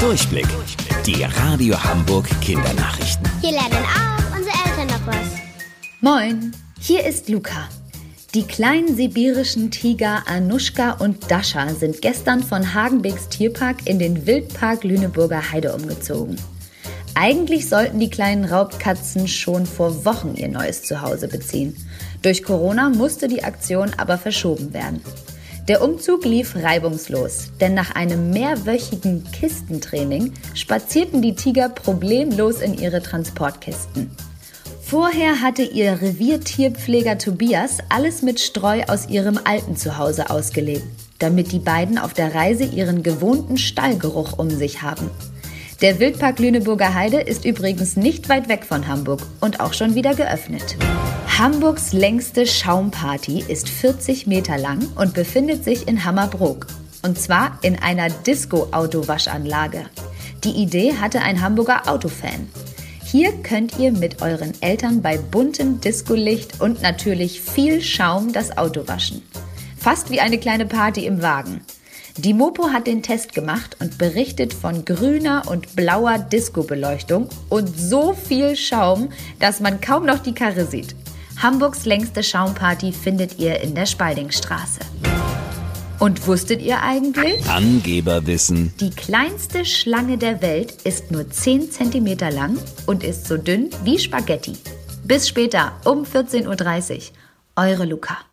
Durchblick. Die Radio Hamburg Kindernachrichten. Hier lernen auch unsere Eltern noch was. Moin, hier ist Luca. Die kleinen sibirischen Tiger Anushka und Dasha sind gestern von Hagenbecks Tierpark in den Wildpark Lüneburger Heide umgezogen. Eigentlich sollten die kleinen Raubkatzen schon vor Wochen ihr neues Zuhause beziehen. Durch Corona musste die Aktion aber verschoben werden. Der Umzug lief reibungslos, denn nach einem mehrwöchigen Kistentraining spazierten die Tiger problemlos in ihre Transportkisten. Vorher hatte ihr Reviertierpfleger Tobias alles mit Streu aus ihrem alten Zuhause ausgelegt, damit die beiden auf der Reise ihren gewohnten Stallgeruch um sich haben. Der Wildpark Lüneburger Heide ist übrigens nicht weit weg von Hamburg und auch schon wieder geöffnet. Hamburgs längste Schaumparty ist 40 Meter lang und befindet sich in Hammerbrook. Und zwar in einer Disco-Autowaschanlage. Die Idee hatte ein Hamburger Autofan. Hier könnt ihr mit euren Eltern bei buntem Discolicht und natürlich viel Schaum das Auto waschen. Fast wie eine kleine Party im Wagen. Die Mopo hat den Test gemacht und berichtet von grüner und blauer Disco-Beleuchtung und so viel Schaum, dass man kaum noch die Karre sieht. Hamburgs längste Schaumparty findet ihr in der Spaldingstraße. Und wusstet ihr eigentlich? Angeberwissen. Die kleinste Schlange der Welt ist nur 10 cm lang und ist so dünn wie Spaghetti. Bis später um 14.30 Uhr. Eure Luca.